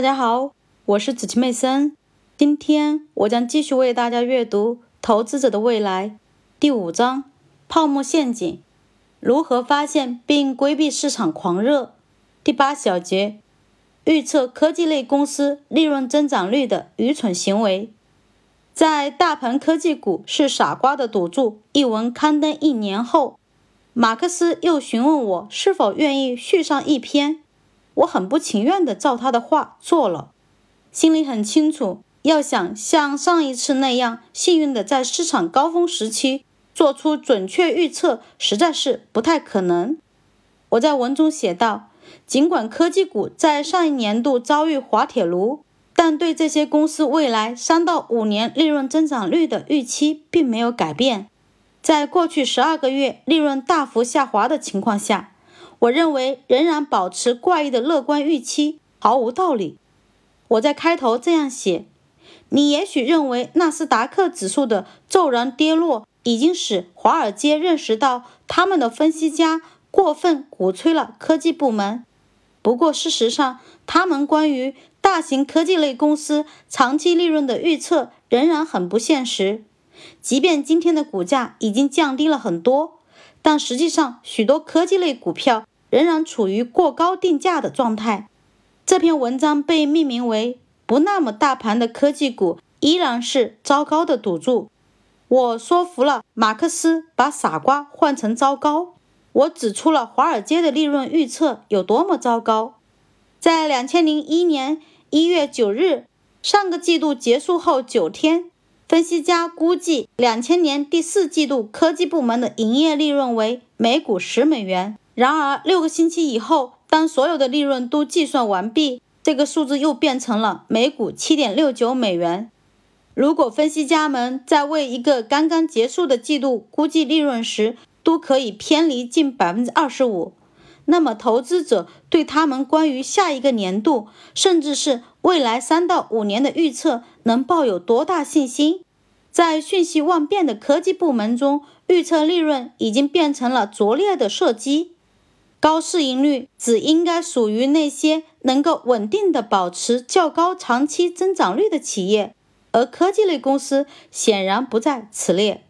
大家好，我是子琪妹森。今天我将继续为大家阅读《投资者的未来》第五章：泡沫陷阱，如何发现并规避市场狂热。第八小节：预测科技类公司利润增长率的愚蠢行为。在《大盘科技股是傻瓜的赌注》一文刊登一年后，马克思又询问我是否愿意续上一篇。我很不情愿地照他的话做了，心里很清楚，要想像上一次那样幸运地在市场高峰时期做出准确预测，实在是不太可能。我在文中写道：尽管科技股在上一年度遭遇滑铁卢，但对这些公司未来三到五年利润增长率的预期并没有改变。在过去十二个月利润大幅下滑的情况下。我认为仍然保持怪异的乐观预期毫无道理。我在开头这样写：你也许认为纳斯达克指数的骤然跌落已经使华尔街认识到他们的分析家过分鼓吹了科技部门。不过，事实上，他们关于大型科技类公司长期利润的预测仍然很不现实。即便今天的股价已经降低了很多，但实际上许多科技类股票。仍然处于过高定价的状态。这篇文章被命名为“不那么大盘的科技股依然是糟糕的赌注”。我说服了马克思把傻瓜换成糟糕。我指出了华尔街的利润预测有多么糟糕。在两千零一年一月九日，上个季度结束后九天，分析家估计两千年第四季度科技部门的营业利润为每股十美元。然而，六个星期以后，当所有的利润都计算完毕，这个数字又变成了每股七点六九美元。如果分析家们在为一个刚刚结束的季度估计利润时，都可以偏离近百分之二十五，那么投资者对他们关于下一个年度，甚至是未来三到五年的预测能抱有多大信心？在瞬息万变的科技部门中，预测利润已经变成了拙劣的射击。高市盈率只应该属于那些能够稳定的保持较高长期增长率的企业，而科技类公司显然不在此列。